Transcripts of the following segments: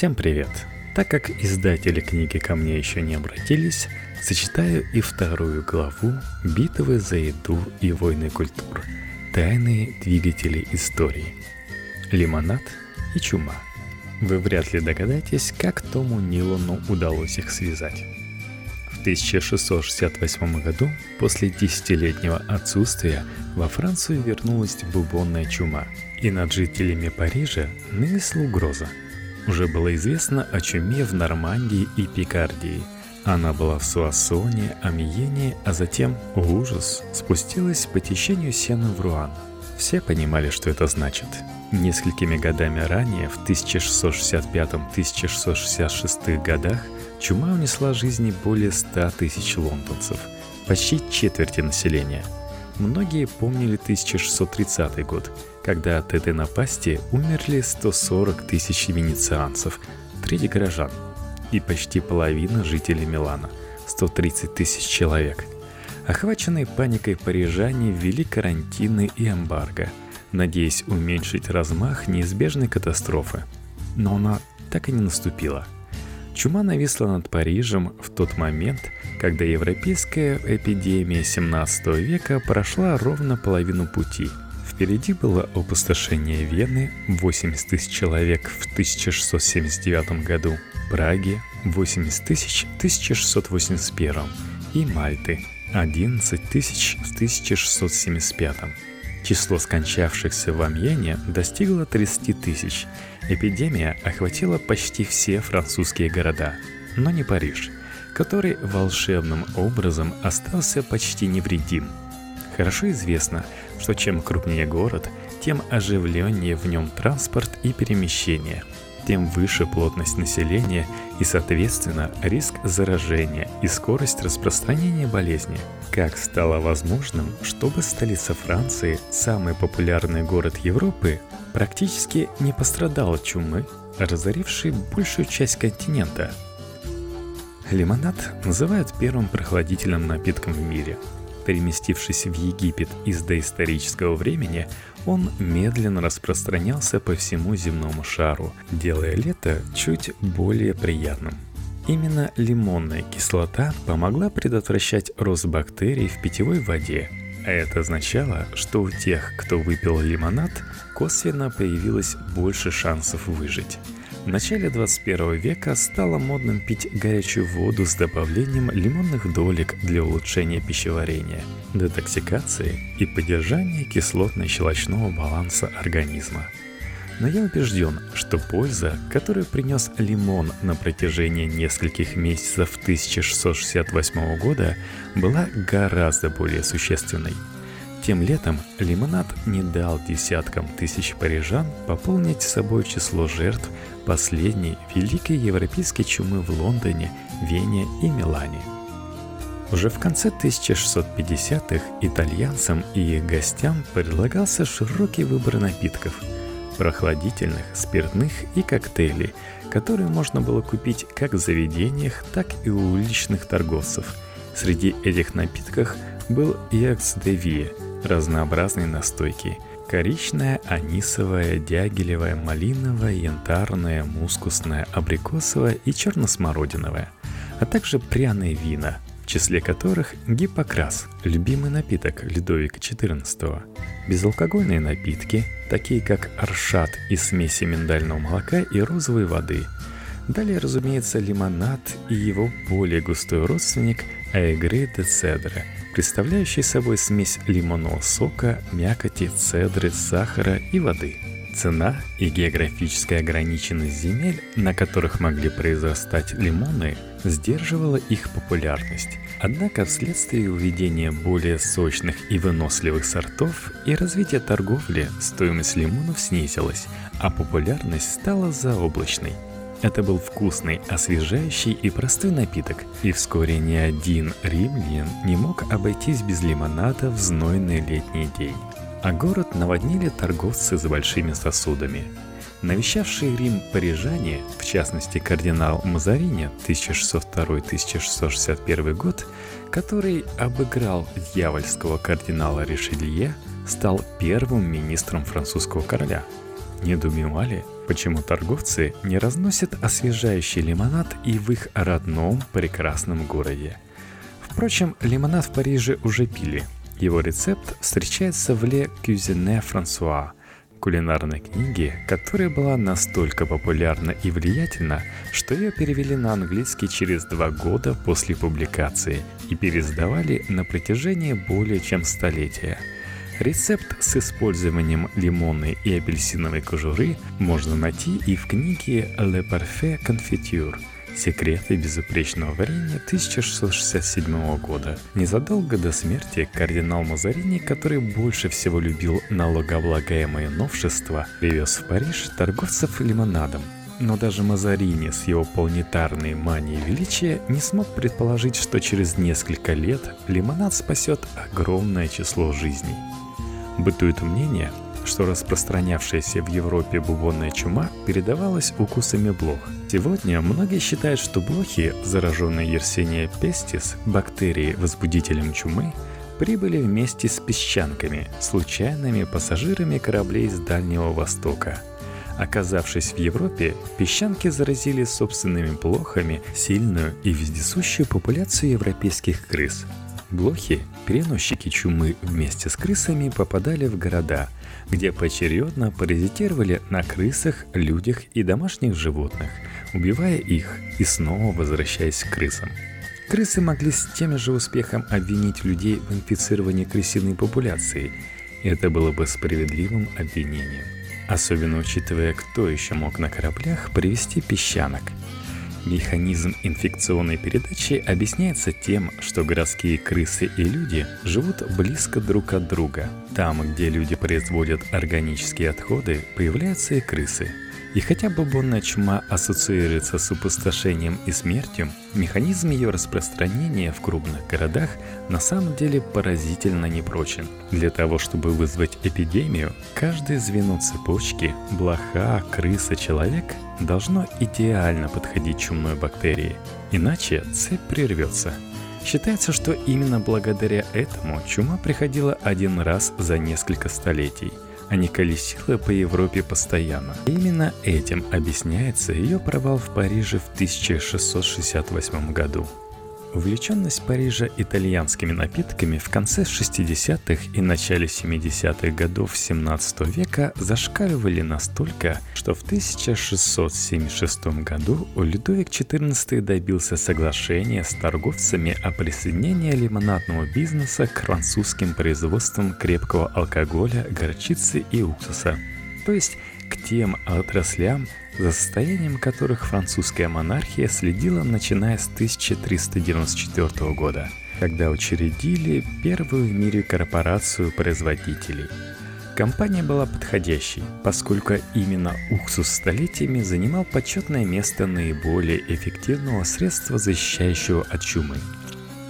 Всем привет! Так как издатели книги ко мне еще не обратились, зачитаю и вторую главу «Битвы за еду и войны культур. Тайные двигатели истории. Лимонад и чума». Вы вряд ли догадаетесь, как Тому Нилону удалось их связать. В 1668 году, после десятилетнего отсутствия, во Францию вернулась бубонная чума, и над жителями Парижа нависла угроза – уже было известно о чуме в Нормандии и Пикардии. Она была в Суассоне, Амьене, а затем, ужас, спустилась по течению сена в Руан. Все понимали, что это значит. Несколькими годами ранее, в 1665-1666 годах, чума унесла жизни более 100 тысяч лондонцев, почти четверти населения. Многие помнили 1630 год, когда от этой напасти умерли 140 тысяч венецианцев, треть горожан и почти половина жителей Милана, 130 тысяч человек. Охваченные паникой парижане ввели карантины и эмбарго, надеясь уменьшить размах неизбежной катастрофы. Но она так и не наступила. Чума нависла над Парижем в тот момент, когда европейская эпидемия 17 века прошла ровно половину пути – Впереди было опустошение Вены, 80 тысяч человек в 1679 году, Праги, 80 тысяч в 1681 и Мальты, 11 тысяч в 1675. Число скончавшихся в Амьене достигло 30 тысяч. Эпидемия охватила почти все французские города, но не Париж, который волшебным образом остался почти невредим – Хорошо известно, что чем крупнее город, тем оживленнее в нем транспорт и перемещение, тем выше плотность населения и, соответственно, риск заражения и скорость распространения болезни. Как стало возможным, чтобы столица Франции, самый популярный город Европы, практически не пострадала от чумы, разорившей большую часть континента? Лимонад называют первым прохладительным напитком в мире – Переместившись в Египет из доисторического времени, он медленно распространялся по всему земному шару, делая лето чуть более приятным. Именно лимонная кислота помогла предотвращать рост бактерий в питьевой воде, а это означало, что у тех, кто выпил лимонад, косвенно появилось больше шансов выжить. В начале 21 века стало модным пить горячую воду с добавлением лимонных долек для улучшения пищеварения, детоксикации и поддержания кислотно-щелочного баланса организма. Но я убежден, что польза, которую принес лимон на протяжении нескольких месяцев 1668 года, была гораздо более существенной – тем летом лимонад не дал десяткам тысяч парижан пополнить собой число жертв последней великой европейской чумы в Лондоне, Вене и Милане. Уже в конце 1650-х итальянцам и их гостям предлагался широкий выбор напитков – прохладительных, спиртных и коктейлей, которые можно было купить как в заведениях, так и у уличных торговцев. Среди этих напитков был Якс де Вие – разнообразные настойки. Коричная, анисовая, дягелевая, малиновая, янтарная, мускусная, абрикосовая и черносмородиновая, а также пряные вина, в числе которых гипокрас, любимый напиток Людовика XIV. Безалкогольные напитки, такие как аршат из смеси миндального молока и розовой воды. Далее, разумеется, лимонад и его более густой родственник Аэгре де Цедре – представляющий собой смесь лимонного сока, мякоти, цедры, сахара и воды. Цена и географическая ограниченность земель, на которых могли произрастать лимоны, сдерживала их популярность. Однако вследствие уведения более сочных и выносливых сортов и развития торговли стоимость лимонов снизилась, а популярность стала заоблачной – это был вкусный, освежающий и простой напиток, и вскоре ни один римлян не мог обойтись без лимонада в знойный летний день. А город наводнили торговцы с большими сосудами. Навещавшие Рим парижане, в частности кардинал Мазарини 1602-1661 год, который обыграл дьявольского кардинала Ришелье, стал первым министром французского короля. Недоумевали, почему торговцы не разносят освежающий лимонад и в их родном прекрасном городе. Впрочем, лимонад в Париже уже пили. Его рецепт встречается в «Ле Cuisine Франсуа», кулинарной книге, которая была настолько популярна и влиятельна, что ее перевели на английский через два года после публикации и пересдавали на протяжении более чем столетия – Рецепт с использованием лимонной и апельсиновой кожуры можно найти и в книге «Le Parfait Confiture» «Секреты безупречного варенья» 1667 года. Незадолго до смерти кардинал Мазарини, который больше всего любил налогооблагаемые новшества, привез в Париж торговцев лимонадом. Но даже Мазарини с его планетарной манией величия не смог предположить, что через несколько лет лимонад спасет огромное число жизней. Бытует мнение, что распространявшаяся в Европе бубонная чума передавалась укусами блох. Сегодня многие считают, что блохи, зараженные Yersinia pestis, бактерией возбудителем чумы, прибыли вместе с песчанками, случайными пассажирами кораблей с Дальнего Востока. Оказавшись в Европе, песчанки заразили собственными блохами сильную и вездесущую популяцию европейских крыс – Блохи, переносчики чумы вместе с крысами попадали в города, где поочередно паразитировали на крысах, людях и домашних животных, убивая их и снова возвращаясь к крысам. Крысы могли с тем же успехом обвинить людей в инфицировании крысиной популяции. Это было бы справедливым обвинением. Особенно учитывая, кто еще мог на кораблях привести песчанок – Механизм инфекционной передачи объясняется тем, что городские крысы и люди живут близко друг от друга. Там, где люди производят органические отходы, появляются и крысы. И хотя бубонная чума ассоциируется с опустошением и смертью, механизм ее распространения в крупных городах на самом деле поразительно непрочен. Для того, чтобы вызвать эпидемию, каждое звено цепочки – блоха, крыса, человек – должно идеально подходить чумной бактерии, иначе цепь прервется. Считается, что именно благодаря этому чума приходила один раз за несколько столетий – а не колесила по Европе постоянно. Именно этим объясняется ее провал в Париже в 1668 году. Увлеченность Парижа итальянскими напитками в конце 60-х и начале 70-х годов 17 века зашкаливали настолько, что в 1676 году Людовик XIV добился соглашения с торговцами о присоединении лимонадного бизнеса к французским производствам крепкого алкоголя, горчицы и уксуса. То есть к тем отраслям, за состоянием которых французская монархия следила начиная с 1394 года, когда учредили первую в мире корпорацию производителей. Компания была подходящей, поскольку именно уксус столетиями занимал почетное место наиболее эффективного средства, защищающего от чумы.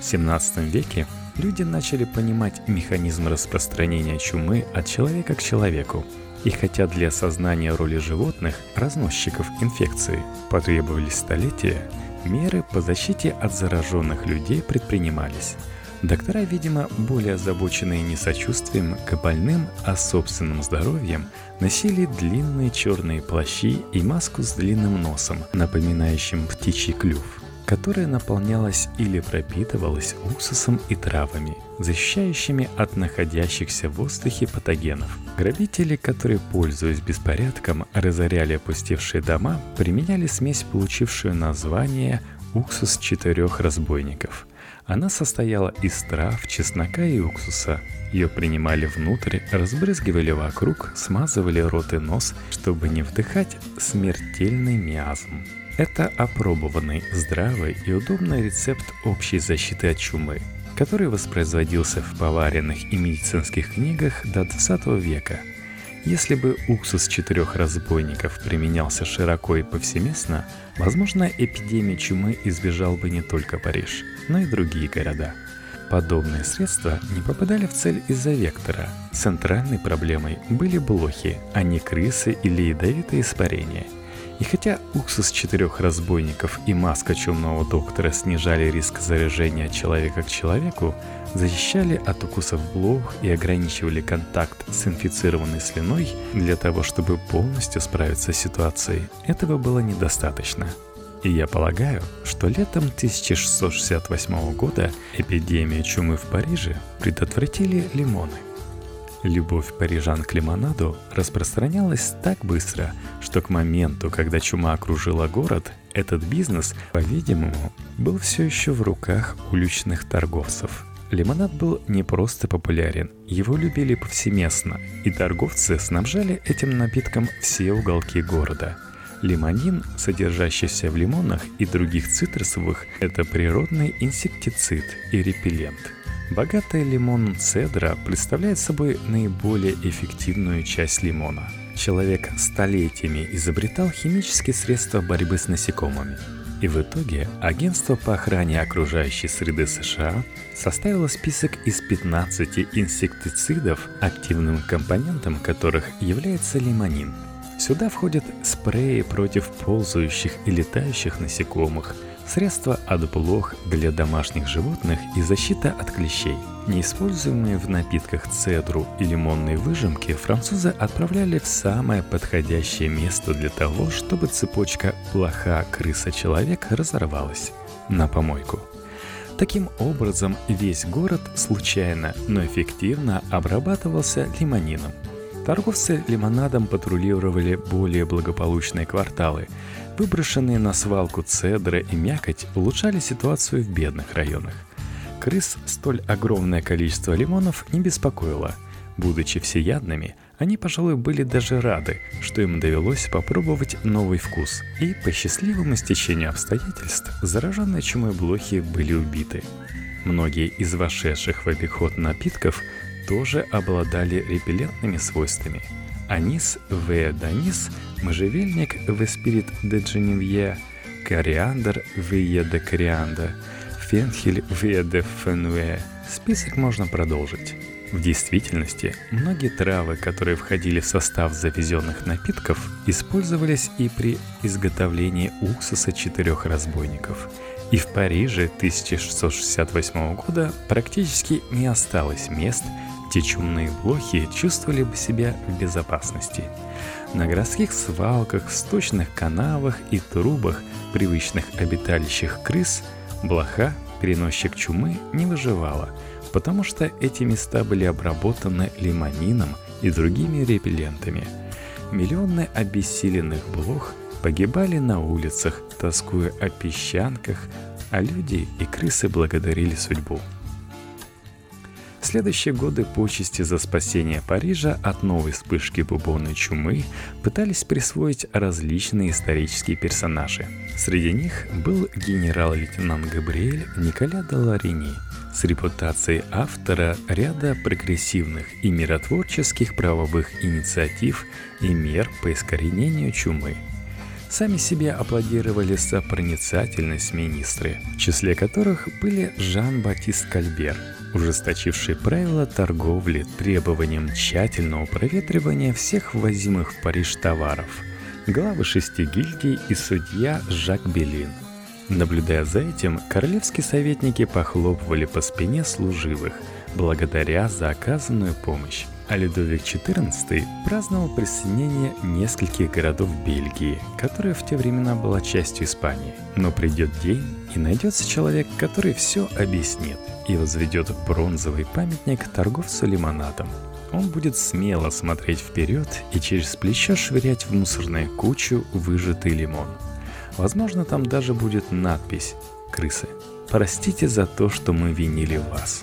В 17 веке люди начали понимать механизм распространения чумы от человека к человеку – и хотя для осознания роли животных, разносчиков инфекции, потребовались столетия, меры по защите от зараженных людей предпринимались. Доктора, видимо, более озабоченные не сочувствием к больным, а собственным здоровьем, носили длинные черные плащи и маску с длинным носом, напоминающим птичий клюв которая наполнялась или пропитывалась уксусом и травами, защищающими от находящихся в воздухе патогенов. Грабители, которые, пользуясь беспорядком, разоряли опустевшие дома, применяли смесь, получившую название «уксус четырех разбойников». Она состояла из трав, чеснока и уксуса. Ее принимали внутрь, разбрызгивали вокруг, смазывали рот и нос, чтобы не вдыхать смертельный миазм. Это опробованный, здравый и удобный рецепт общей защиты от чумы, который воспроизводился в поваренных и медицинских книгах до 20 века. Если бы уксус четырех разбойников применялся широко и повсеместно, возможно, эпидемии чумы избежал бы не только Париж, но и другие города. Подобные средства не попадали в цель из-за вектора. Центральной проблемой были блохи, а не крысы или ядовитые испарения – И хотя уксус четырех разбойников и маска чумного доктора снижали риск заражения человека к человеку, защищали от укусов блох и ограничивали контакт с инфицированной слюной для того, чтобы полностью справиться с ситуацией, этого было недостаточно. И я полагаю, что летом 1668 года эпидемию чумы в Париже предотвратили лимоны. Любовь парижан к лимонаду распространялась так быстро, что к моменту, когда чума окружила город, этот бизнес, по-видимому, был все еще в руках уличных торговцев. Лимонад был не просто популярен, его любили повсеместно, и торговцы снабжали этим напитком все уголки города. Лимонин, содержащийся в лимонах и других цитрусовых, это природный инсектицид и репеллент – Богатая лимон цедра представляет собой наиболее эффективную часть лимона. Человек столетиями изобретал химические средства борьбы с насекомыми. И в итоге Агентство по охране окружающей среды США составило список из 15 инсектицидов, активным компонентом которых является лимонин. Сюда входят спреи против ползающих и летающих насекомых – Средства от блох для домашних животных и защита от клещей. Неиспользуемые в напитках цедру и лимонные выжимки французы отправляли в самое подходящее место для того, чтобы цепочка плоха крыса-человек разорвалась на помойку. Таким образом, весь город случайно, но эффективно обрабатывался лимонином. Торговцы лимонадом патрулировали более благополучные кварталы – Выброшенные на свалку цедры и мякоть улучшали ситуацию в бедных районах. Крыс столь огромное количество лимонов не беспокоило. Будучи всеядными, они, пожалуй, были даже рады, что им довелось попробовать новый вкус. И по счастливому стечению обстоятельств зараженные чумой блохи были убиты. Многие из вошедших в обиход напитков тоже обладали репеллентными свойствами – Анис в Данис, можжевельник в Эспирит де Дженевье, кориандр в де корианда, фенхель в де фенуэ. Список можно продолжить. В действительности, многие травы, которые входили в состав завезенных напитков, использовались и при изготовлении уксуса четырех разбойников. И в Париже 1668 года практически не осталось мест, те чумные блохи чувствовали бы себя в безопасности. На городских свалках, сточных канавах и трубах, привычных обиталищах крыс, блоха, переносчик чумы, не выживала, потому что эти места были обработаны лимонином и другими репеллентами. Миллионы обессиленных блох погибали на улицах, тоскуя о песчанках, а люди и крысы благодарили судьбу следующие годы почести за спасение Парижа от новой вспышки бубонной чумы пытались присвоить различные исторические персонажи. Среди них был генерал-лейтенант Габриэль Николя Даларини с репутацией автора ряда прогрессивных и миротворческих правовых инициатив и мер по искоренению чумы – сами себе аплодировали за проницательность министры, в числе которых были Жан-Батист Кальбер, ужесточивший правила торговли требованием тщательного проветривания всех ввозимых в Париж товаров, главы шести гильдий и судья Жак Белин. Наблюдая за этим, королевские советники похлопывали по спине служивых, благодаря за оказанную помощь а Людовик XIV праздновал присоединение нескольких городов Бельгии, которая в те времена была частью Испании. Но придет день, и найдется человек, который все объяснит и возведет бронзовый памятник торговцу лимонадом. Он будет смело смотреть вперед и через плечо швырять в мусорную кучу выжатый лимон. Возможно, там даже будет надпись «Крысы, простите за то, что мы винили вас».